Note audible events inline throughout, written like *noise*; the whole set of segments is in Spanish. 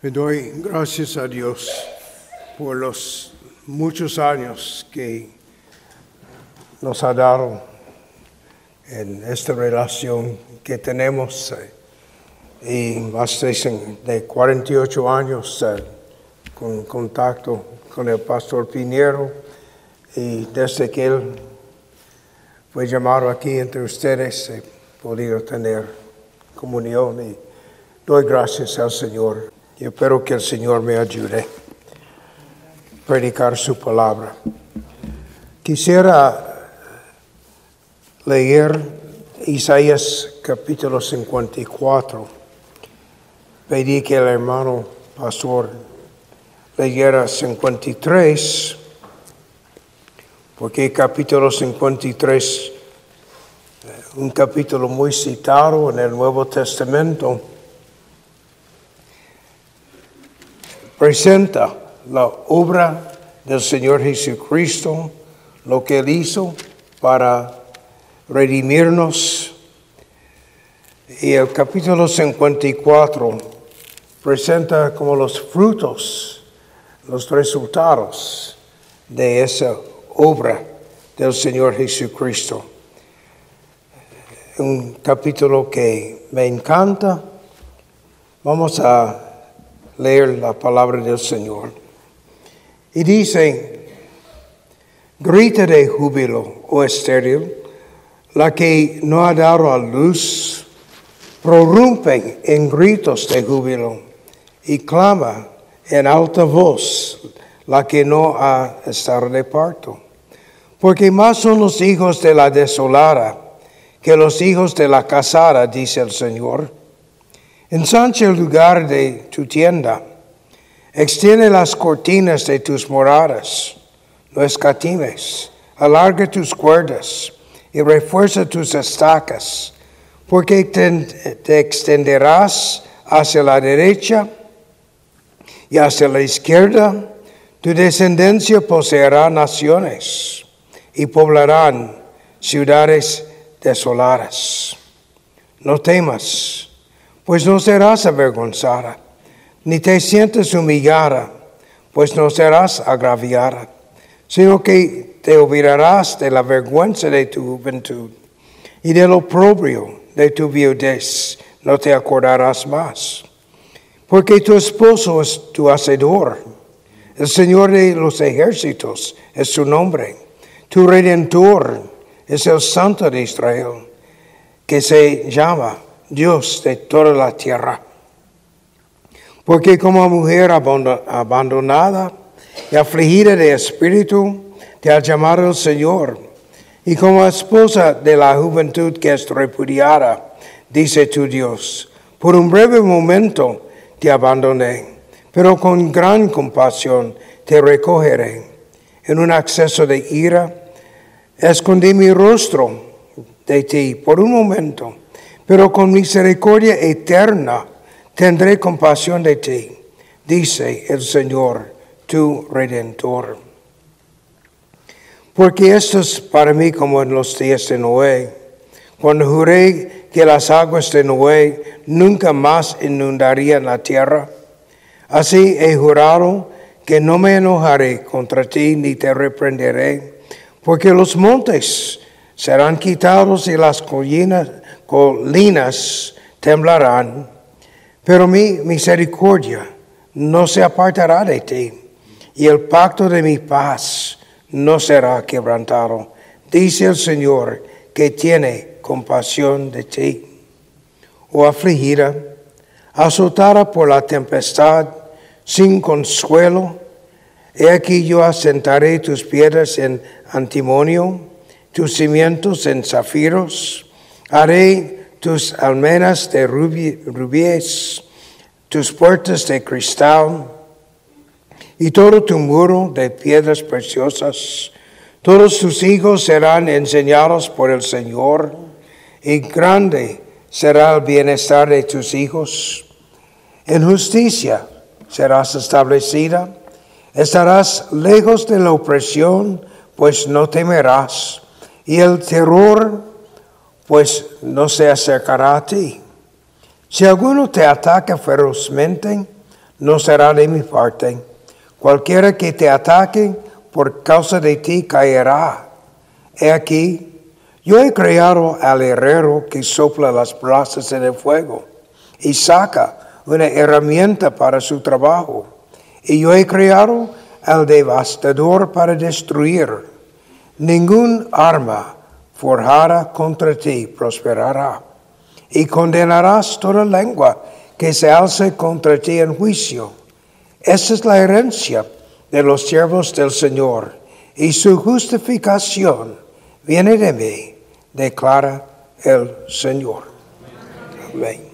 Le doy gracias a Dios por los muchos años que nos ha dado en esta relación que tenemos eh, y más de 48 años eh, con contacto con el pastor Piñero y desde que él fue llamado aquí entre ustedes he podido tener comunión y doy gracias al Señor. Y espero que el Señor me ayude a predicar su palabra. Quisiera leer Isaías capítulo 54. Pedí que el hermano pastor leyera 53, porque capítulo 53, un capítulo muy citado en el Nuevo Testamento, presenta la obra del Señor Jesucristo, lo que Él hizo para redimirnos. Y el capítulo 54 presenta como los frutos, los resultados de esa obra del Señor Jesucristo. Un capítulo que me encanta. Vamos a leer la palabra del Señor. Y dice, grita de júbilo, oh estéril, la que no ha dado a luz, prorrumpe en gritos de júbilo y clama en alta voz la que no ha estado de parto. Porque más son los hijos de la desolada que los hijos de la casada, dice el Señor. Ensancha el lugar de tu tienda, extiende las cortinas de tus moradas, no escatimes, alarga tus cuerdas y refuerza tus estacas, porque te, extenderás hacia la derecha y hacia la izquierda, tu descendencia poseerá naciones y poblarán ciudades desoladas. No temas pues no serás avergonzada, ni te sientes humillada, pues no serás agraviada, sino que te olvidarás de la vergüenza de tu juventud y del oprobio de tu viudez, no te acordarás más. Porque tu esposo es tu hacedor, el Señor de los ejércitos es su nombre, tu redentor es el Santo de Israel, que se llama Dios de toda la tierra. Porque como mujer abandonada y afligida de espíritu, te ha llamado el Señor. Y como esposa de la juventud que es repudiada, dice tu Dios, por un breve momento te abandoné, pero con gran compasión te recogeré. En un acceso de ira, escondí mi rostro de ti por un momento pero con misericordia eterna tendré compasión de ti, dice el Señor, tu redentor. Porque esto es para mí como en los días de Noé, cuando juré que las aguas de Noé nunca más inundarían la tierra. Así he jurado que no me enojaré contra ti ni te reprenderé, porque los montes serán quitados y las colinas colinas temblarán, pero mi misericordia no se apartará de ti, y el pacto de mi paz no será quebrantado, dice el Señor que tiene compasión de ti. O afligida, azotada por la tempestad, sin consuelo, he aquí yo asentaré tus piedras en antimonio, tus cimientos en zafiros, Haré tus almenas de rubíes, tus puertas de cristal y todo tu muro de piedras preciosas. Todos tus hijos serán enseñados por el Señor y grande será el bienestar de tus hijos. En justicia serás establecida. Estarás lejos de la opresión, pues no temerás. Y el terror pues no se acercará a ti. Si alguno te ataca ferozmente, no será de mi parte. Cualquiera que te ataque por causa de ti caerá. He aquí, yo he creado al herrero que sopla las brasas en el fuego y saca una herramienta para su trabajo. Y yo he creado al devastador para destruir. Ningún arma forjada contra ti prosperará. Y condenarás toda lengua que se alce contra ti en juicio. Esa es la herencia de los siervos del Señor, y su justificación viene de mí, declara el Señor. Amén.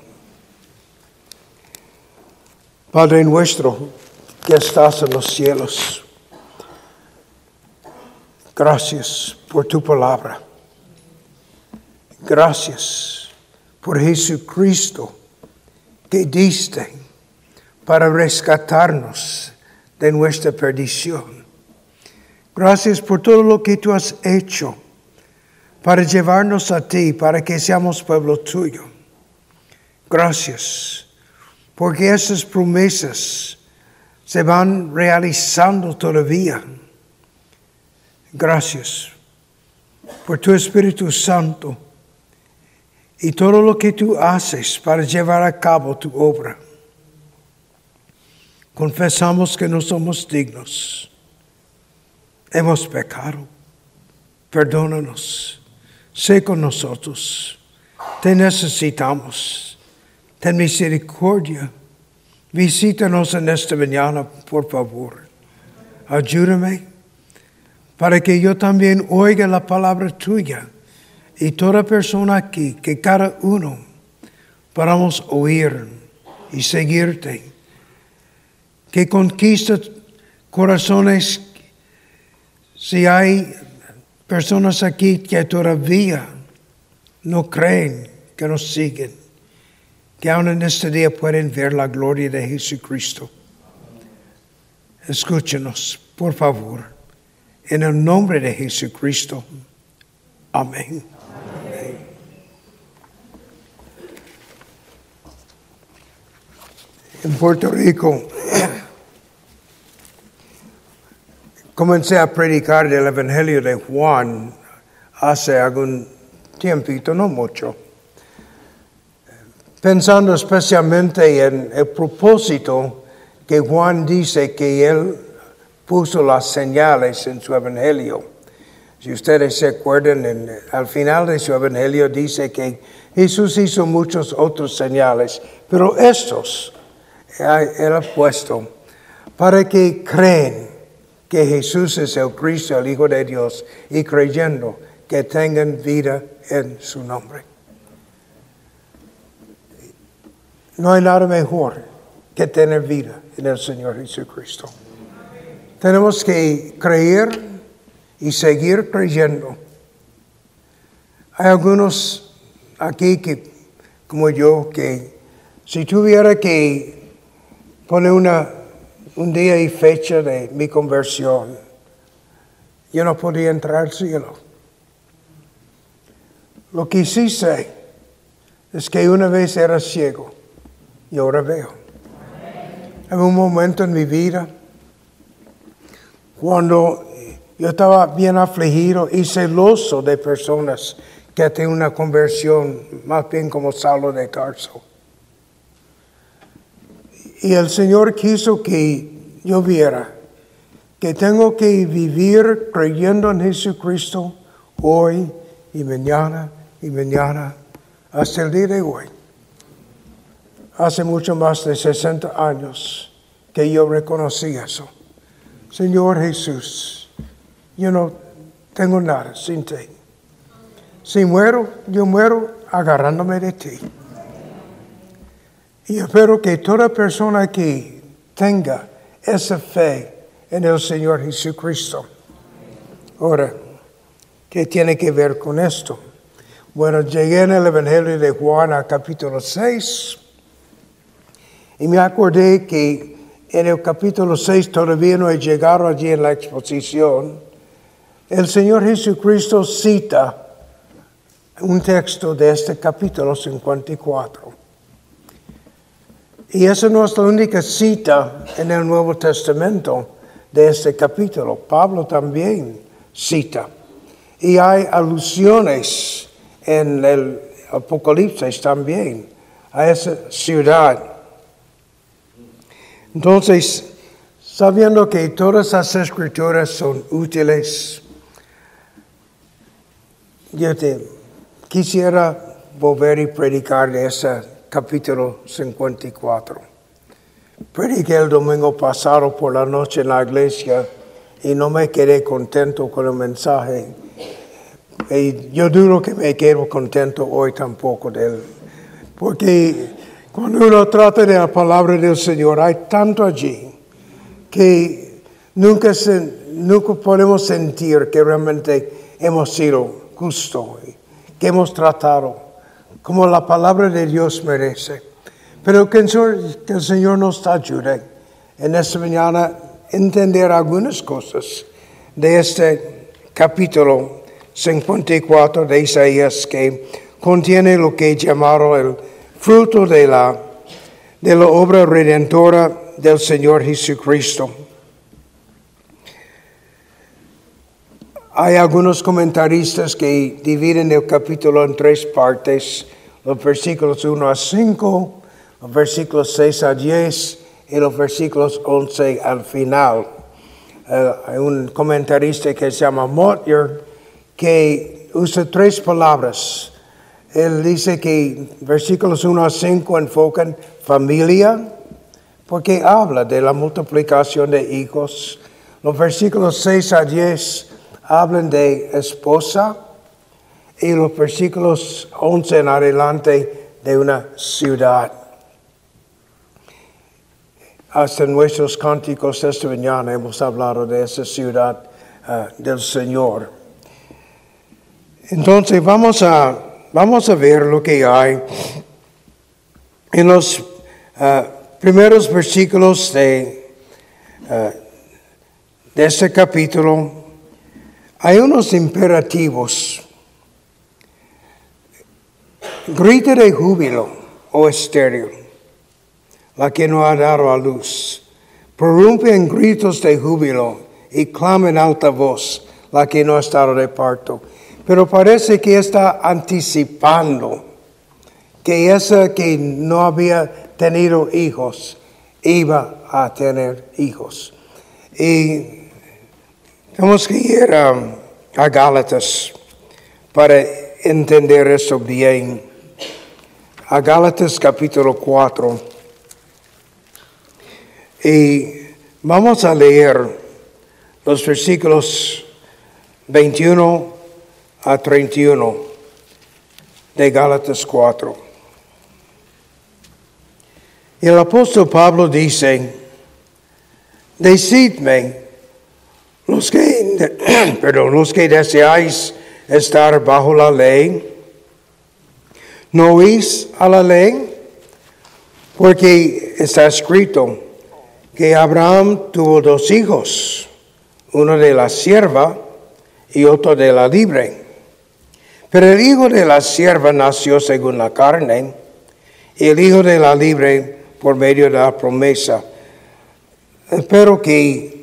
Padre nuestro que estás en los cielos, gracias por tu palabra. Gracias por Jesucristo que diste para rescatarnos de nuestra perdición. Gracias por todo lo que tú has hecho para llevarnos a ti, para que seamos pueblo tuyo. Gracias, porque esas promesas se van realizando todavía. Gracias por tu Espíritu Santo y todo lo que tú haces para llevar a cabo tu obra. Confesamos que no somos dignos. Hemos pecado. Perdónanos. Sé con nosotros. Te necesitamos. Ten misericordia. Visítanos en esta mañana, por favor. Ayúdame para que yo también oiga la palabra tuya y toda persona aquí, que cada uno podamos oír y seguirte, que conquista corazones si hay personas aquí que todavía no creen, que nos siguen, que aún en este día pueden ver la gloria de Jesucristo. Escúchenos, por favor, en el nombre de Jesucristo. Amén. En Puerto Rico, comencé a predicar el Evangelio de Juan hace algún tiempito, no mucho, pensando especialmente en el propósito que Juan dice que él puso las señales en su Evangelio. Si ustedes se acuerdan, al final de su Evangelio dice que Jesús hizo muchos otros señales, pero estos él ha puesto para que creen que Jesús es el Cristo, el Hijo de Dios, y creyendo que tengan vida en su nombre. No hay nada mejor que tener vida en el Señor Jesucristo. Tenemos que creer y seguir creyendo. Hay algunos aquí que, como yo, que si tuviera que pone una, un día y fecha de mi conversión. Yo no podía entrar al cielo. Lo que sí sé es que una vez era ciego y ahora veo. En un momento en mi vida, cuando yo estaba bien afligido y celoso de personas que tienen una conversión, más bien como Saulo de Tarso. Y el Señor quiso que yo viera que tengo que vivir creyendo en Jesucristo hoy y mañana y mañana hasta el día de hoy. Hace mucho más de 60 años que yo reconocí eso. Señor Jesús, yo no tengo nada sin ti. Si muero, yo muero agarrándome de ti. Y espero que toda persona que tenga esa fe en el Señor Jesucristo. Ahora, ¿qué tiene que ver con esto? Bueno, llegué en el Evangelio de Juan a capítulo 6 y me acordé que en el capítulo 6 todavía no he llegado allí en la exposición. El Señor Jesucristo cita un texto de este capítulo 54. Y esa no es la única cita en el Nuevo Testamento de este capítulo. Pablo también cita. Y hay alusiones en el Apocalipsis también a esa ciudad. Entonces, sabiendo que todas las escrituras son útiles, yo te quisiera volver y predicar de ese capítulo 54. Prediqué el domingo pasado por la noche en la iglesia y no me quedé contento con el mensaje. Y yo duro que me quedo contento hoy tampoco de él. Porque cuando uno trata de la palabra del Señor, hay tanto allí que nunca, nunca podemos sentir que realmente hemos sido justos, que hemos tratado como la palabra de Dios merece. Pero que el Señor, nos ayude en esta mañana entender algunas cosas de este capítulo 54 de Isaías que contiene lo que llamaron el fruto de la, de la obra redentora del Señor Jesucristo. Hay algunos comentaristas que dividen el capítulo en tres partes, los versículos 1 a 5, los versículos 6 a 10 y los versículos 11 al final. Eh, hay un comentarista que se llama Motier que usa tres palabras. Él dice que versículos 1 a 5 enfocan familia, porque habla de la multiplicación de hijos. Los versículos 6 a 10 hablan de esposa y los versículos 11 en adelante de una ciudad. Hasta nuestros cánticos esta mañana hemos hablado de esa ciudad uh, del Señor. Entonces vamos a, vamos a ver lo que hay en los uh, primeros versículos de, uh, de este capítulo hay unos imperativos. Grita de júbilo, oh estéreo, la que no ha dado a luz. Prorrumpe en gritos de júbilo y clama en alta voz, la que no ha estado de parto. Pero parece que está anticipando que esa que no había tenido hijos iba a tener hijos. Y tenemos que ir a, Gálatas para entender eso bien. A Gálatas capítulo 4. Y vamos a leer los versículos 21 a 31 de Gálatas 4. Y el apóstol Pablo dice, decidme, los que, *clears throat* perdón, los que deseáis estar bajo la ley, no oís a la ley, porque está escrito que Abraham tuvo dos hijos, uno de la sierva y otro de la libre. Pero el hijo de la sierva nació según la carne, y el hijo de la libre por medio de la promesa. Espero que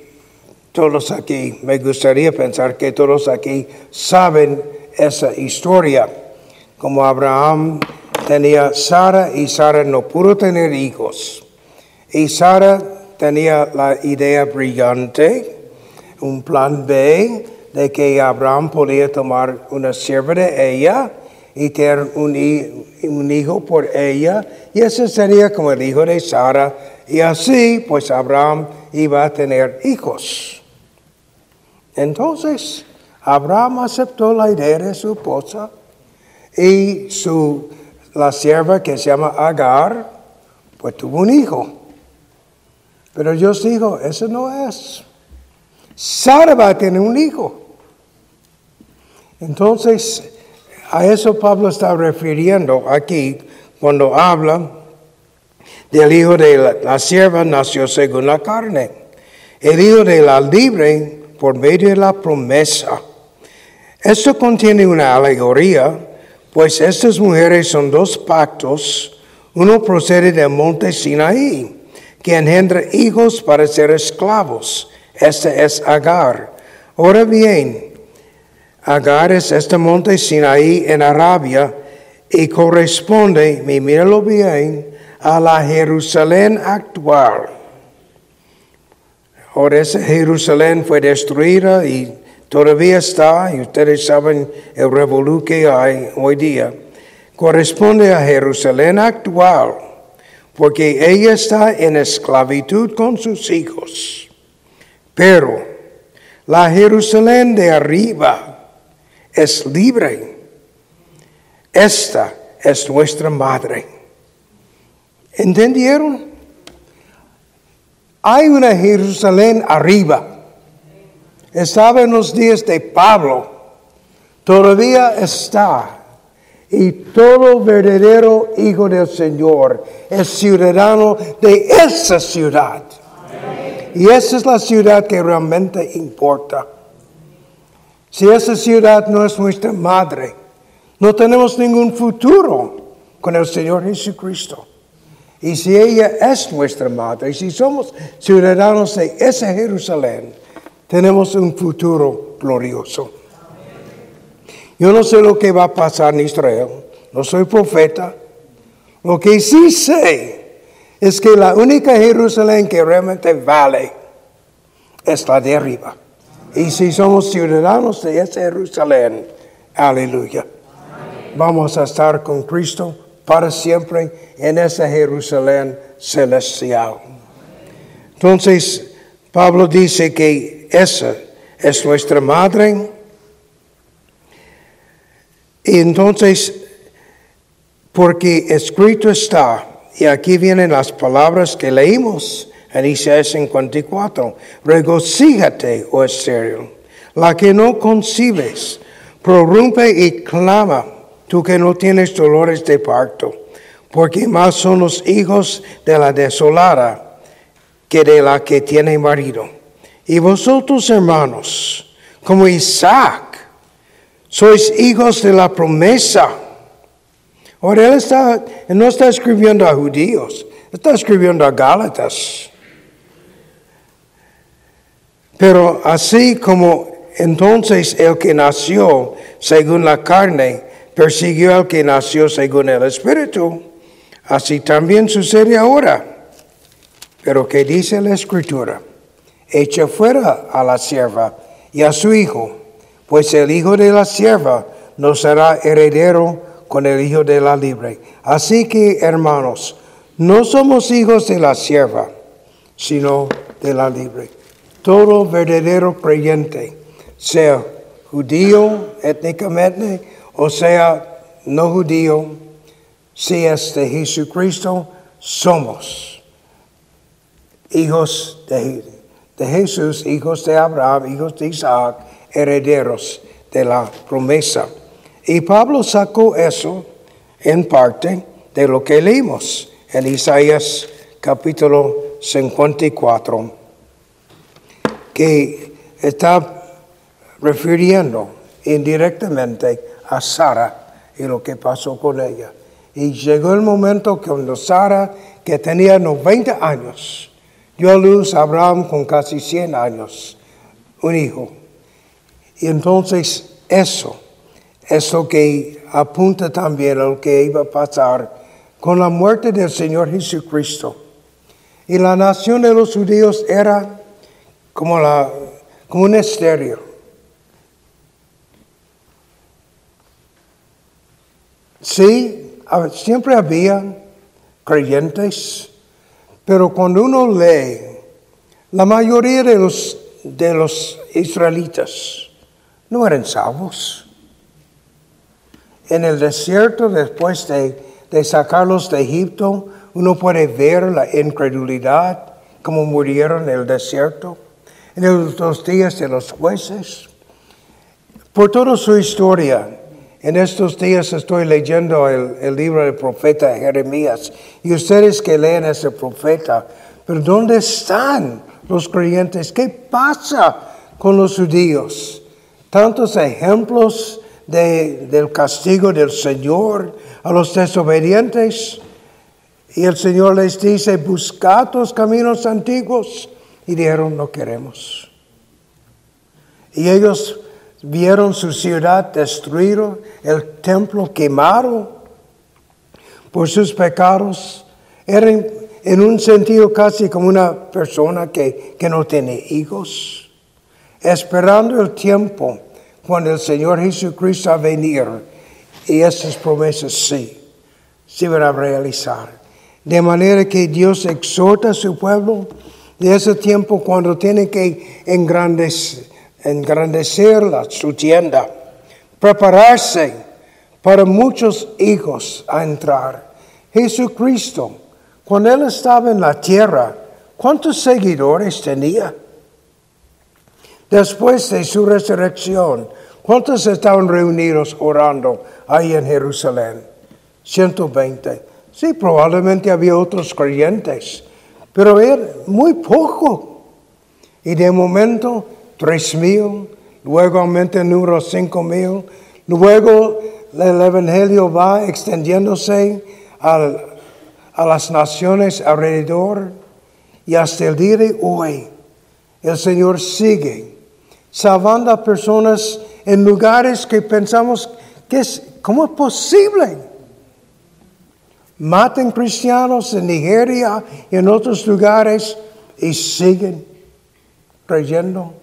todos aquí, me gustaría pensar que todos aquí saben esa historia, como Abraham tenía Sara y Sara no pudo tener hijos. Y Sara tenía la idea brillante, un plan B, de que Abraham podía tomar una sierva de ella y tener un, un, hijo por ella, y ese sería como el hijo de Sara, y así pues Abraham iba a tener hijos. Entonces, Abraham aceptó la idea de su esposa y su, la sierva que se llama Agar, pues tuvo un hijo. Pero Dios dijo, eso no es. Sara va a tener un hijo. Entonces, a eso Pablo está refiriendo aquí cuando habla del hijo de la, la sierva nació según la carne. El hijo de la libre por medio de la promesa. Esto contiene una alegoría, pues estas mujeres son dos pactos, Uno procede del monte Sinaí, que engendra hijos para ser esclavos. Este es Agar. Ahora bien, Agar es este monte Sinaí en Arabia y corresponde, míralo bien, a la Jerusalén actual. Ahora Jerusalén fue destruida y todavía está, y ustedes saben el revolú que hay hoy día. Corresponde a Jerusalén actual, porque ella está en esclavitud con sus hijos. Pero la Jerusalén de arriba es libre. Esta es nuestra madre. ¿Entendieron? Hay una Jerusalén arriba. Estaba en los días de Pablo. Todavía está. Y todo verdadero hijo del Señor es ciudadano de esa ciudad. Y esa es la ciudad que realmente importa. Si esa ciudad no es nuestra madre, no tenemos ningún futuro con el Señor Jesucristo. Y si ella es nuestra madre, y si somos ciudadanos de ese Jerusalén, tenemos un futuro glorioso. Yo no sé lo que va a pasar en Israel, no soy profeta. Lo que sí sé es que la única Jerusalén que realmente vale es la de arriba. Y si somos ciudadanos de ese Jerusalén, aleluya. Vamos a estar con Cristo para siempre en esa Jerusalén celestial. Entonces, Pablo dice que esa es nuestra madre. Y entonces, porque escrito está, y aquí vienen las palabras que leímos en Isaías 54, regocíjate, oh estéril, la que no concibes, prorrumpe y clama tú que no tienes dolores de parto, porque más son los hijos de la desolada que de la que tiene marido. Y vosotros, hermanos, como Isaac, sois hijos de la promesa. Ahora él, está, no está escribiendo a judíos, está escribiendo a Gálatas. Pero así como entonces el que nació según la carne persiguió al que nació según el Espíritu, así también sucede ahora. Pero ¿qué dice la Escritura? Echa fuera a la sierva y a su hijo, pues el hijo de la sierva no será heredero con el hijo de la libre. Así que, hermanos, no somos hijos de la sierva, sino de la libre. Todo verdadero creyente, sea judío étnicamente, o sea, no judío, si es de Jesucristo, somos hijos de, Jesús, hijos de Abraham, hijos de Isaac, herederos de la promesa. Y Pablo sacó eso en parte de lo que leímos en Isaías capítulo 54, que está refiriendo indirectamente a Sara y lo que pasó con ella. Y llegó el momento cuando Sara, que tenía 90 años, dio a luz a Abraham con casi 100 años, un hijo. Y entonces eso, eso que apunta también a lo que iba a pasar con la muerte del Señor Jesucristo. Y la nación de los judíos era como, la, como un estéreo Sí, siempre había creyentes, pero cuando uno lee, la mayoría de los, de los israelitas no eran salvos. En el desierto, después de, de sacarlos de Egipto, uno puede ver la incredulidad, como murieron en el desierto, en los días de los jueces. Por toda su historia, en estos días estoy leyendo el, libro del profeta Jeremías y ustedes que leen ese profeta, pero ¿dónde están los creyentes? ¿Qué pasa con los judíos? Tantos ejemplos del castigo del Señor a los desobedientes. Y el Señor les dice, buscad los caminos antiguos. Y dijeron, no queremos. Y ellos vieron su ciudad destruida, el templo quemado por sus pecados. Eran en un sentido casi como una persona que, que no tiene hijos, esperando el tiempo cuando el Señor Jesucristo va a venir y esas promesas sí, se van a realizar. De manera que Dios exhorta a su pueblo de ese tiempo cuando tiene que engrandecer, engrandecer su tienda, prepararse para muchos hijos a entrar. Jesucristo, cuando Él estaba en la tierra, ¿cuántos seguidores tenía? Después de su resurrección, ¿cuántos estaban reunidos orando ahí en Jerusalén? 120. Sí, probablemente había otros creyentes, pero era muy poco. Y de momento, tres mil, luego aumenta el número cinco mil, luego el Evangelio va extendiéndose a las naciones alrededor y hasta el día de hoy el Señor sigue salvando a personas en lugares que pensamos que es, ¿cómo es posible? Matan cristianos en Nigeria y en otros lugares y siguen creyendo.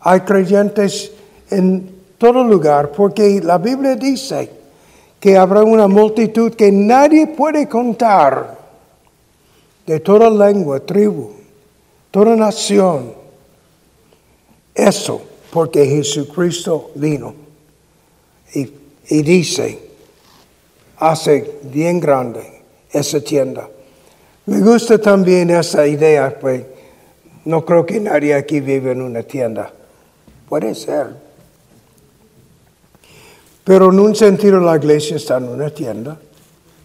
Hay creyentes en todo lugar porque la Biblia dice que habrá una multitud que nadie puede contar de toda lengua, tribu, toda nación eso porque Jesucristo vino y, dice, hace bien grande esa tienda. Me gusta también esa idea, pues no creo que nadie aquí vive en una tienda. Puede ser. Pero en un sentido la iglesia está en una tienda.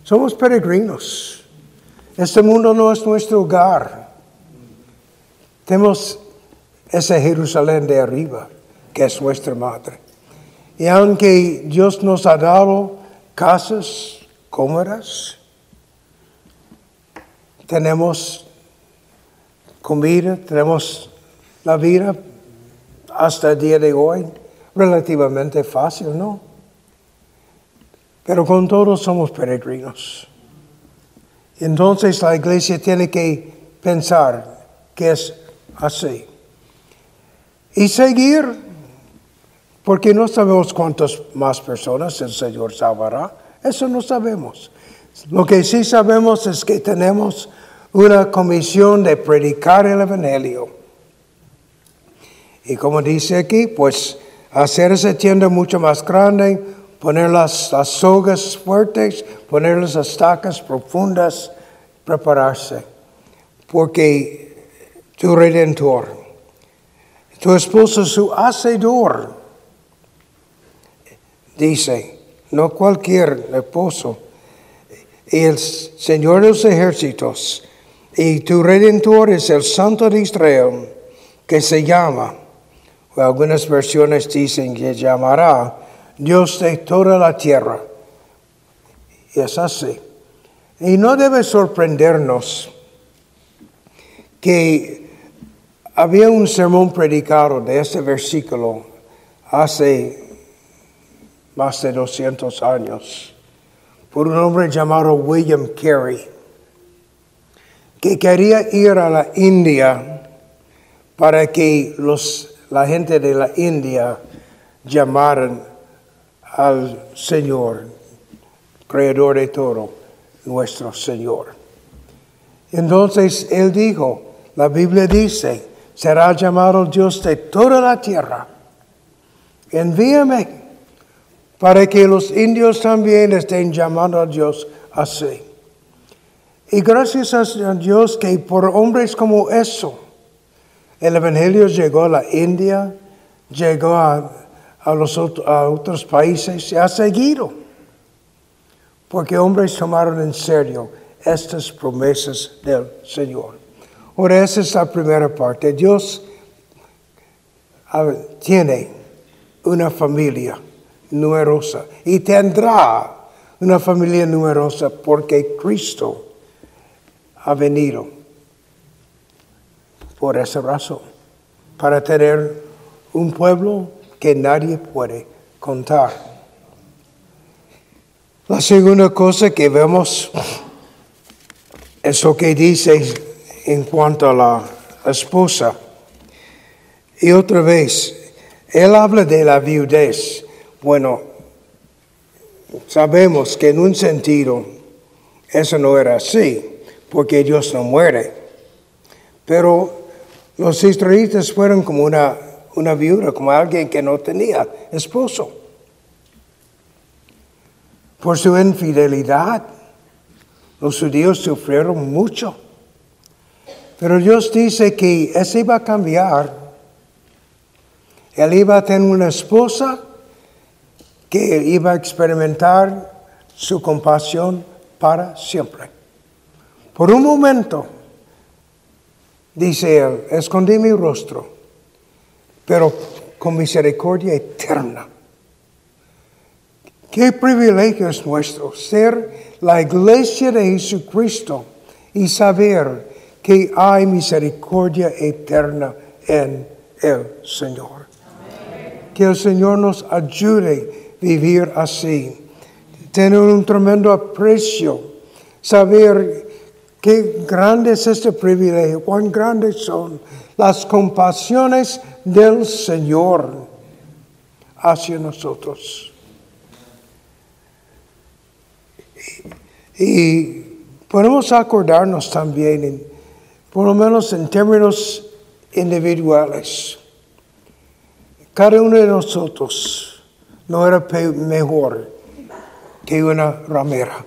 Somos peregrinos. Este mundo no es nuestro hogar. Tenemos ese Jerusalén de arriba, que es nuestra madre. Y aunque Dios nos ha dado casas cómodas, tenemos comida, tenemos la vida hasta el día de hoy relativamente fácil, ¿no? Pero con todos somos peregrinos. Entonces la iglesia tiene que pensar que es así y seguir, porque no sabemos cuántas más personas el Señor salvará. Eso no sabemos. Lo que sí sabemos es que tenemos una comisión de predicar el Evangelio. Y como dice aquí, pues hacer esa tienda mucho más grande, poner las, las sogas fuertes, poner las estacas profundas, prepararse. Porque tu redentor tu esposo su hacedor. Dice, no cualquier esposo. El Señor de los ejércitos y tu redentor es el Santo de Israel, que se llama, algunas versiones dicen que llamará Dios de toda la tierra. Y es así. Y no debe sorprendernos que había un sermón predicado de este versículo hace más de 200 años por un hombre llamado William Carey, que quería ir a la India para que los, la gente de la India llamaran al Señor, creador de todo, nuestro Señor. Entonces él dijo, la Biblia dice, será llamado Dios de toda la tierra. Envíame para que los indios también estén llamando a Dios así. Y gracias a Dios que por hombres como eso, el Evangelio llegó a la India, llegó a, los a otros países y ha seguido. Porque hombres tomaron en serio estas promesas del Señor. Ahora, esa es la primera parte. Dios tiene una familia numerosa y tendrá una familia numerosa porque Cristo ha venido por esa razón, para tener un pueblo que nadie puede contar. La segunda cosa que vemos es lo que dice en cuanto a la esposa. Y otra vez, él habla de la viudez. Bueno, sabemos que en un sentido eso no era así, porque Dios no muere. Pero los israelitas fueron como una, una viuda, como alguien que no tenía esposo. Por su infidelidad, los judíos sufrieron mucho. Pero Dios dice que eso iba a cambiar. Él iba a tener una esposa que iba a experimentar su compasión para siempre. Por un momento, dice él, escondí mi rostro, pero con misericordia eterna. Qué privilegio es nuestro ser la iglesia de Jesucristo y saber que hay misericordia eterna en el Señor. Que el Señor nos ayude a vivir así. Tener un tremendo aprecio, saber qué grande es este privilegio, cuán grandes son las compasiones del Señor hacia nosotros. Y podemos acordarnos también por lo menos en términos individuales. Cada uno de nosotros no era mejor que una ramera.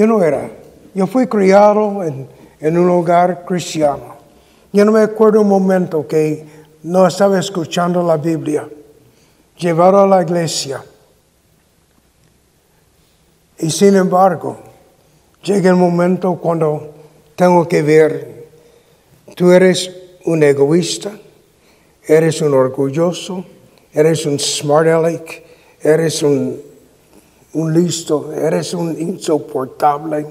Yo no era. Yo fui criado en, en un hogar cristiano. Yo no me acuerdo un momento que no estaba escuchando la Biblia, llevado a la iglesia. Y sin embargo, Llega el momento cuando tengo que ver, tú eres un egoísta, eres un orgulloso, eres un smart aleck, eres un, un listo, eres un insoportable.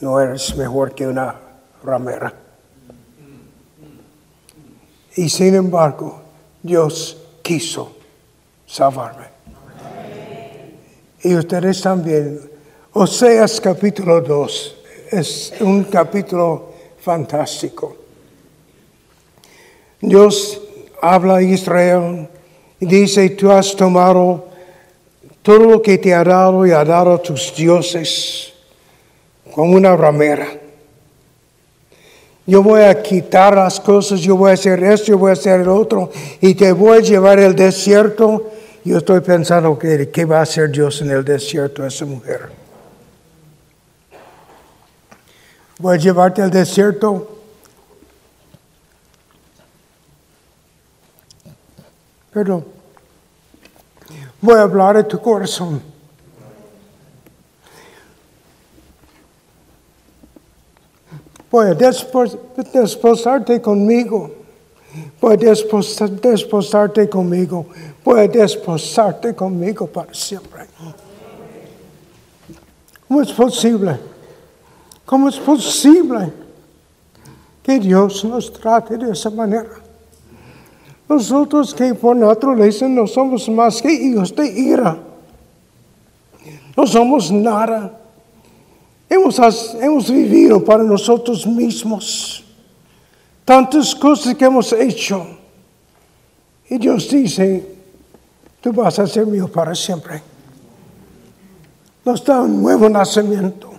No eres mejor que una ramera. Y sin embargo, Dios quiso salvarme y ustedes también. Oseas capítulo 2 es un capítulo fantástico. Dios habla a Israel dice, tú has tomado todo lo que te ha dado y ha dado a tus dioses con una ramera. Yo voy a quitar las cosas, yo voy a hacer esto, yo voy a hacer el otro, y te voy a llevar al desierto yo estoy pensando que qué va a hacer Dios en el desierto esa mujer. Voy a llevarte al desierto. Pero voy a hablar de tu corazón. Voy a desposarte conmigo. Puedes desposarte conmigo. Puedes desposarte conmigo para siempre. ¿Cómo es posible? ¿Cómo es posible que Dios nos trate de esa manera? Nosotros que por naturaleza no somos más que hijos de ira. No somos nada. Hemos, vivido para nosotros mismos tantas cosas que hemos hecho. Y Dios dice, tú vas a ser mío para siempre. Nos da un nuevo nacimiento,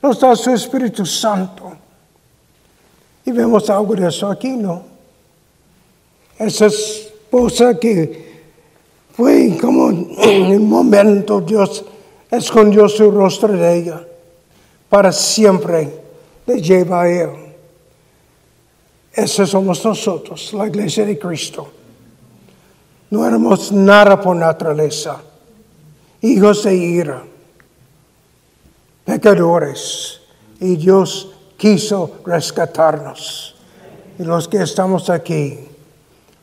nos da su Espíritu Santo. Y vemos algo de eso aquí, ¿no? Esa esposa que fue como en un momento Dios escondió su rostro de ella, para siempre le lleva a Él. Ese somos nosotros, la iglesia de Cristo. No éramos nada por naturaleza, hijos de ira, pecadores, y Dios quiso rescatarnos. Y los que estamos aquí,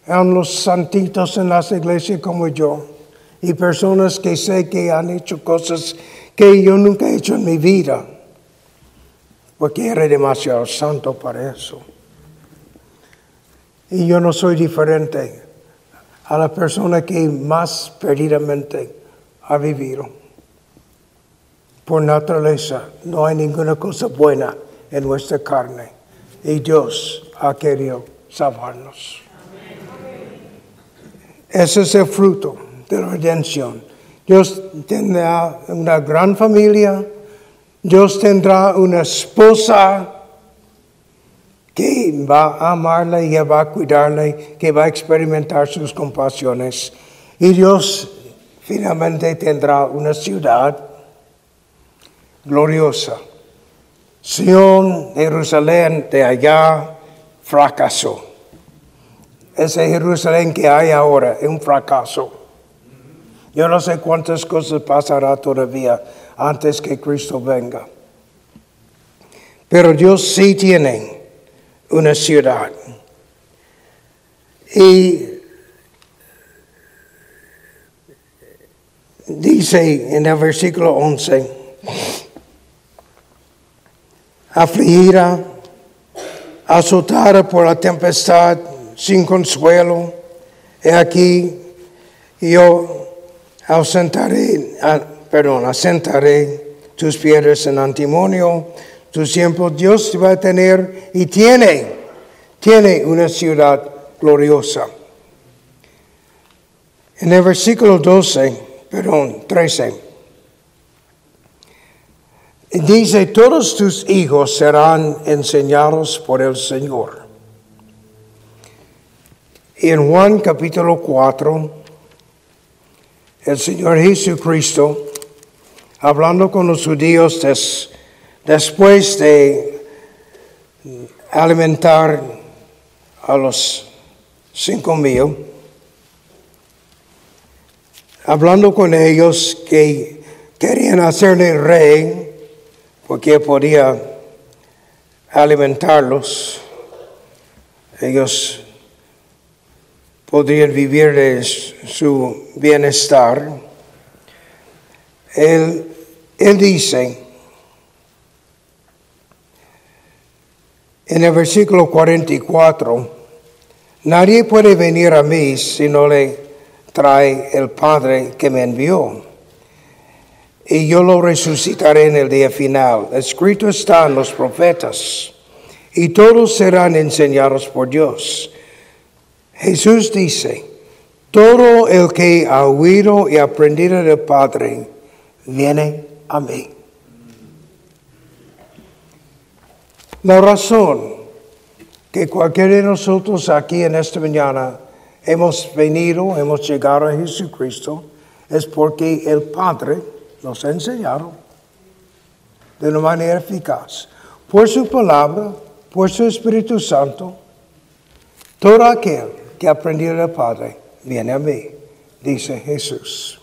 eran los santitos en las iglesias como yo, y personas que sé que han hecho cosas que yo nunca he hecho en mi vida, porque era demasiado santo para eso. Y yo no soy diferente a la persona que más perdidamente ha vivido. Por naturaleza, no hay ninguna cosa buena en nuestra carne y Dios ha querido salvarnos. Ese es el fruto de la redención. Dios tendrá una gran familia, Dios tendrá una esposa que va a amarla y va a cuidarle, que va a experimentar sus compasiones. Y Dios finalmente tendrá una ciudad gloriosa. Sion, Jerusalén de allá fracasó. Ese Jerusalén que hay ahora es un fracaso. Yo no sé cuántas cosas pasará todavía antes que Cristo venga. Pero Dios sí tiene una ciudad. Y dice en el versículo 11, afligida, azotada por la tempestad, sin consuelo, he aquí yo ausentaré, perdón, asentaré tus piedras en antimonio, tu tiempo Dios va a tener y tiene, tiene una ciudad gloriosa. En el versículo 12, perdón, 13, dice, todos tus hijos serán enseñados por el Señor. Y en Juan capítulo 4, el Señor Jesucristo, hablando con los judíos después de alimentar a los cinco mil, hablando con ellos que querían hacerle rey porque podía alimentarlos, ellos podrían vivir de su bienestar. Él, él dice en el versículo 44, nadie puede venir a mí si no le trae el Padre que me envió. Y yo lo resucitaré en el día final. Escrito está en los profetas. Y todos serán enseñados por Dios. Jesús dice, todo el que ha oído y aprendido del Padre, viene a mí. La razón que cualquiera de nosotros aquí en esta mañana hemos venido, hemos llegado a Jesucristo, es porque el Padre nos ha enseñado de una manera eficaz, por su palabra, por su Espíritu Santo, todo aquel que aprendió del Padre, viene a mí, dice Jesús.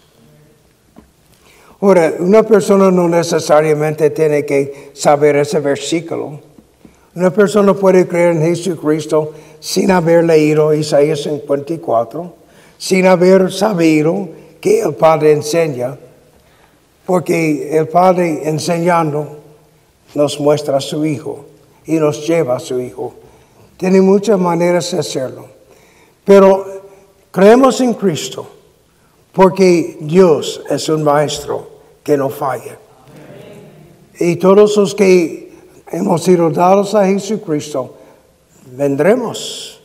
Ahora, una persona no necesariamente tiene que saber ese versículo. Una persona puede creer en Jesucristo sin haber leído Isaías 54, sin haber sabido que el Padre enseña, porque el Padre enseñando nos muestra a su Hijo y nos lleva a su Hijo. Tiene muchas maneras de hacerlo. Pero creemos en Cristo porque Dios es un maestro que no falla. Y todos los que hemos sido dados a Jesucristo, vendremos.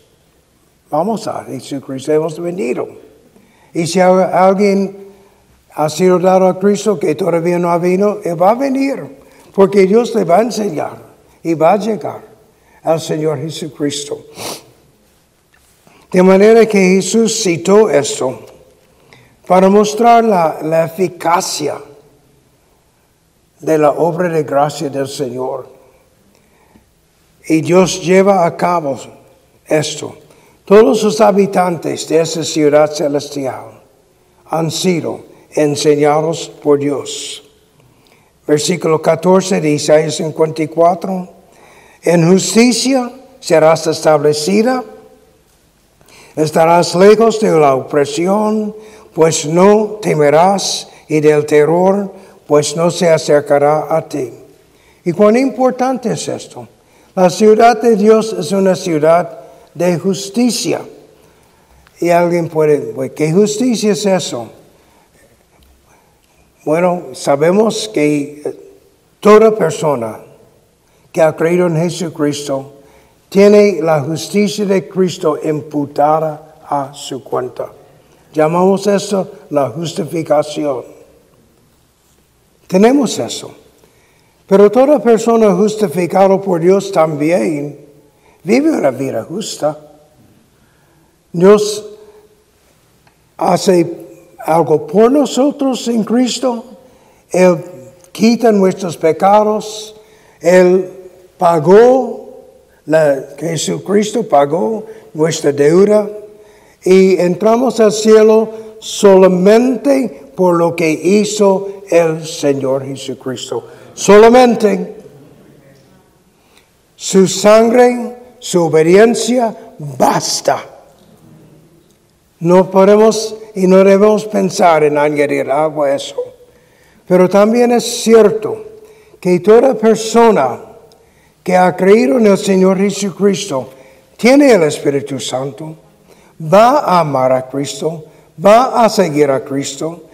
Vamos a Jesucristo, hemos venido. Y si alguien ha sido dado a Cristo que todavía no ha venido, va a venir, porque Dios le va a enseñar y va a llegar al Señor Jesucristo. De manera que Jesús citó esto para mostrar la, eficacia de la obra de gracia del Señor. Y Dios lleva a cabo esto. Todos los habitantes de esa ciudad celestial han sido enseñados por Dios. Versículo 14 de Isaías 54. En justicia serás establecida Estarás lejos de la opresión, pues no temerás, y del terror, pues no se acercará a ti. ¿Y cuán importante es esto? La ciudad de Dios es una ciudad de justicia. Y alguien puede, ¿qué justicia es eso? Bueno, sabemos que toda persona que ha creído en Jesucristo tiene la justicia de Cristo imputada a su cuenta. Llamamos eso la justificación. Tenemos eso. Pero toda persona justificada por Dios también vive una vida justa. Dios hace algo por nosotros en Cristo. Él quita nuestros pecados. Él pagó, Jesucristo pagó nuestra deuda. Y entramos al cielo solamente por lo que hizo el Señor Jesucristo. Solamente su sangre, su obediencia, basta. No podemos y no debemos pensar en añadir algo a eso. Pero también es cierto que toda persona que ha creído en el Señor Jesucristo tiene el Espíritu Santo, va a amar a Cristo, va a seguir a Cristo.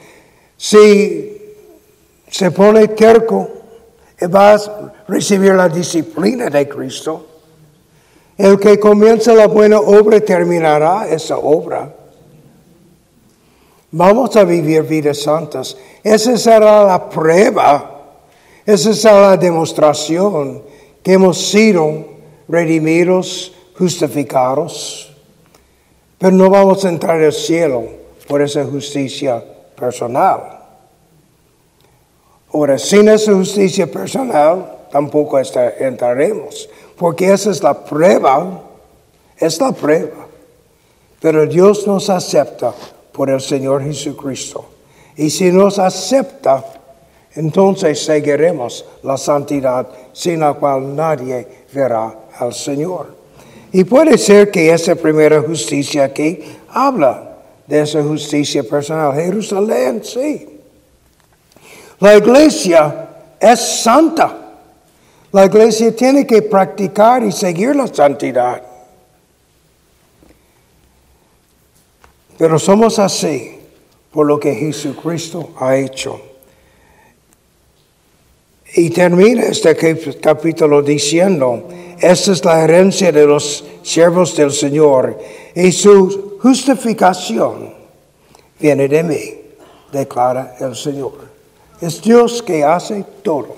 Si se pone terco, va a recibir la disciplina de Cristo. El que comienza la buena obra terminará esa obra. Vamos a vivir vidas santas. Esa será la prueba, esa será la demostración que hemos sido redimidos, justificados. Pero no vamos a entrar al cielo por esa justicia personal. Ahora, sin esa justicia personal, tampoco entraremos, porque esa es la prueba, es la prueba. Pero Dios nos acepta por el Señor Jesucristo. Y si nos acepta, entonces seguiremos la santidad sin la cual nadie verá al Señor. Y puede ser que esa primera justicia aquí habla de esa justicia personal. Jerusalén, sí. La iglesia es santa. La iglesia tiene que practicar y seguir la santidad. Pero somos así por lo que Jesucristo ha hecho. Y termina este capítulo diciendo, esta es la herencia de los siervos del Señor y su justificación viene de mí, declara el Señor. Es Dios que hace todo.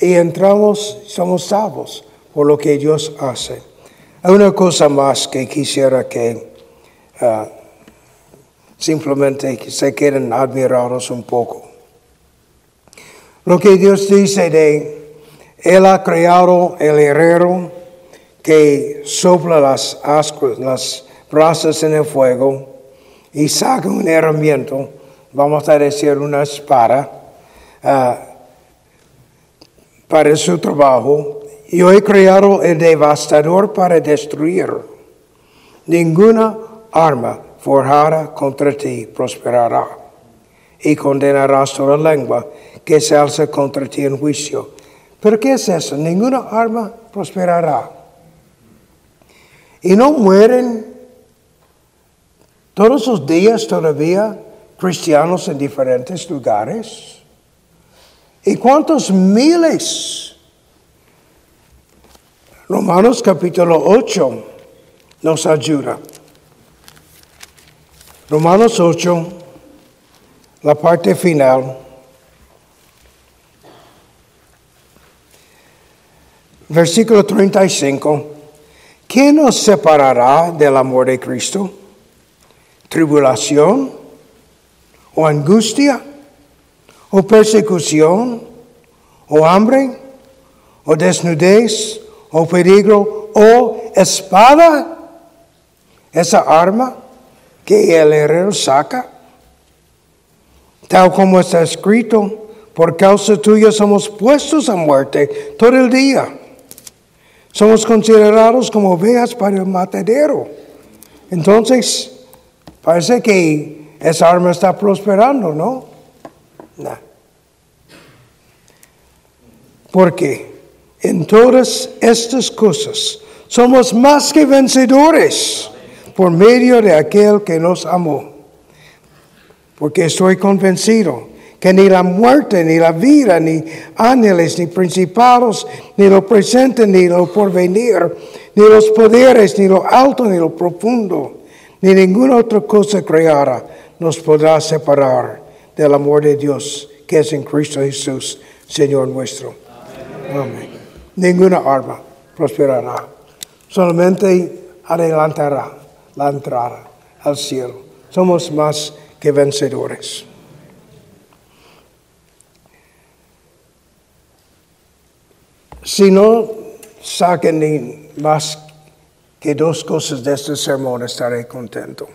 Y entramos, somos salvos por lo que Dios hace. Hay una cosa más que quisiera que ah, simplemente se queden admirados un poco. Lo que Dios dice de, Él ha creado el herrero que sopla las, ascuas, las brasas en el fuego y saca un herramienta, vamos a decir una espada, ah, para su trabajo. Yo he creado el devastador para destruir. Ninguna arma forjada contra ti prosperará, y condenarás toda lengua que se alza contra ti en juicio. ¿Pero qué es eso? Ninguna arma prosperará. Y no mueren todos los días todavía cristianos en diferentes lugares. ¿Y cuántos miles? Romanos capítulo 8 nos ayuda. Romanos 8, la parte final. Versículo 35. ¿Quién nos separará del amor de Cristo? ¿Tribulación? ¿O angustia? ¿O persecución? ¿O hambre? ¿O desnudez? ¿O peligro? ¿O espada? Esa arma que el herrero saca, tal como está escrito, por causa tuya somos puestos a muerte todo el día. Somos considerados como ovejas para el matadero. Entonces, parece que esa arma está prosperando, ¿no? No. Porque en todas estas cosas somos más que vencedores por medio de aquel que nos amó. Porque estoy convencido que ni la muerte, ni la vida, ni ángeles, ni principados, ni lo presente, ni lo porvenir, ni los poderes, ni lo alto, ni lo profundo, ni ninguna otra cosa creada nos podrá separar del amor de Dios que es en Cristo Jesús, Señor nuestro. Amén. Ninguna arma prosperará, solamente adelantará la entrada al cielo. Somos más que vencedores. Si no saquen ni más que dos cosas de este sermón, estaré contento.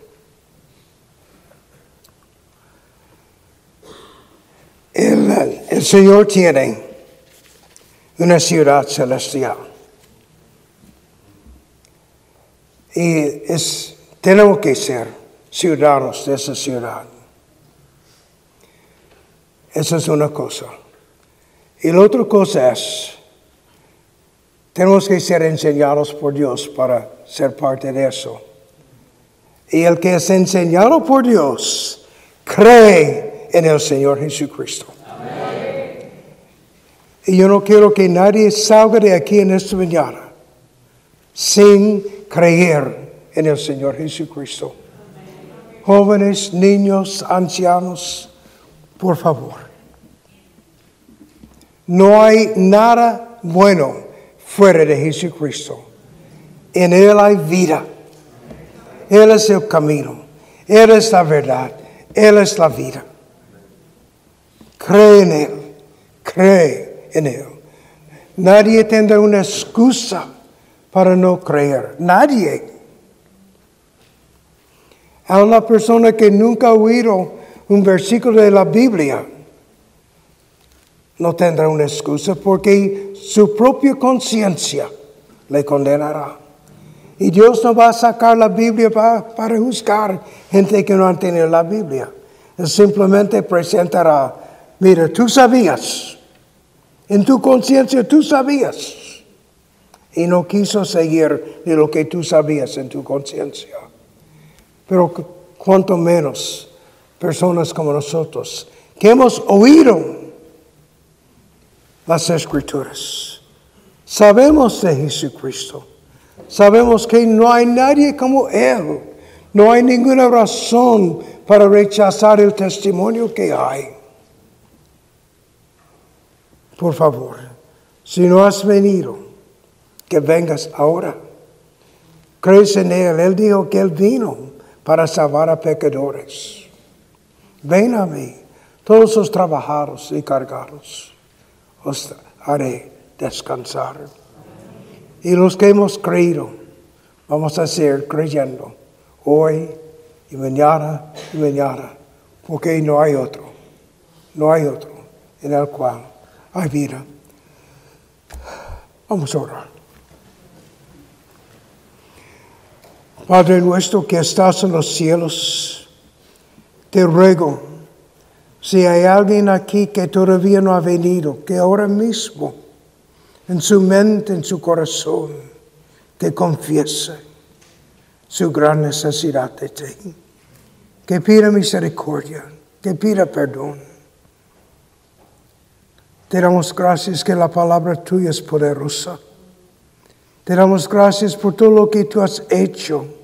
El, Señor tiene una ciudad celestial. Y es, tenemos que ser ciudadanos de esa ciudad. Esa es una cosa. Y la otra cosa es, tenemos que ser enseñados por Dios para ser parte de eso. Y el que es enseñado por Dios cree en el Señor Jesucristo. Y yo no quiero que nadie salga de aquí en esta mañana sin creer en el Señor Jesucristo. Jóvenes, niños, ancianos, por favor. No hay nada bueno fuera de Jesucristo. En Él hay vida. Él es el camino. Él es la verdad. Él es la vida. Cree en Él. Cree en Él. Nadie tendrá una excusa para no creer. Nadie. A una persona que nunca ha oído un versículo de la Biblia no tendrá una excusa porque su propia conciencia le condenará. Y Dios no va a sacar la Biblia para, para juzgar gente que no ha tenido la Biblia. Simplemente presentará, mira, tú sabías, en tu conciencia tú sabías, y no quiso seguir de lo que tú sabías en tu conciencia. Pero cuanto menos personas como nosotros, que hemos oído las escrituras, sabemos de Jesucristo, sabemos que no hay nadie como Él, no hay ninguna razón para rechazar el testimonio que hay. Por favor, si no has venido, que vengas ahora. Crees en Él. Él dijo que Él vino para salvar a pecadores. Ven a mí, todos los trabajados y cargados, os haré descansar. Y los que hemos creído, vamos a ser creyendo hoy y mañana y mañana, porque no hay otro, no hay otro en el cual hay vida. Vamos a orar. Padre nuestro que estás en los cielos, te ruego, si hay alguien aquí que todavía no ha venido, que ahora mismo, en su mente, en su corazón, te confiese su gran necesidad de ti, que pida misericordia, que pida perdón. Te damos gracias que la palabra tuya es poderosa. Te damos gracias por todo lo que tú has hecho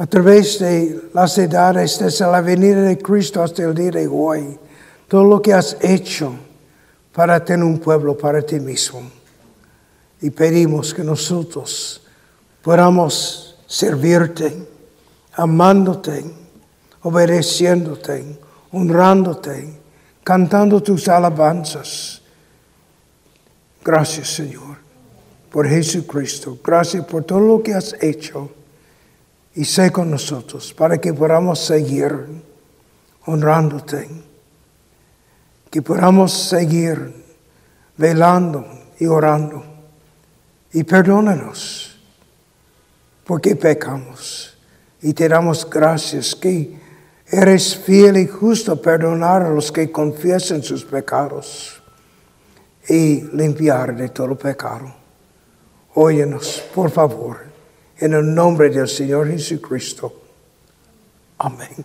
a través de las edades, desde la venida de Cristo hasta el día de hoy. Todo lo que has hecho para tener un pueblo para ti mismo. Y pedimos que nosotros podamos servirte, amándote, obedeciéndote, honrándote, cantando tus alabanzas. Gracias, Señor, por Jesucristo. Gracias por todo lo que has hecho. Y sé con nosotros para que podamos seguir honrándote. Que podamos seguir velando y orando. Y perdónanos porque pecamos. Y te damos gracias que eres fiel y justo a perdonar a los que confiesen sus pecados y limpiar de todo pecado. Óyenos, por favor, en el nombre del Señor Jesucristo. Amén.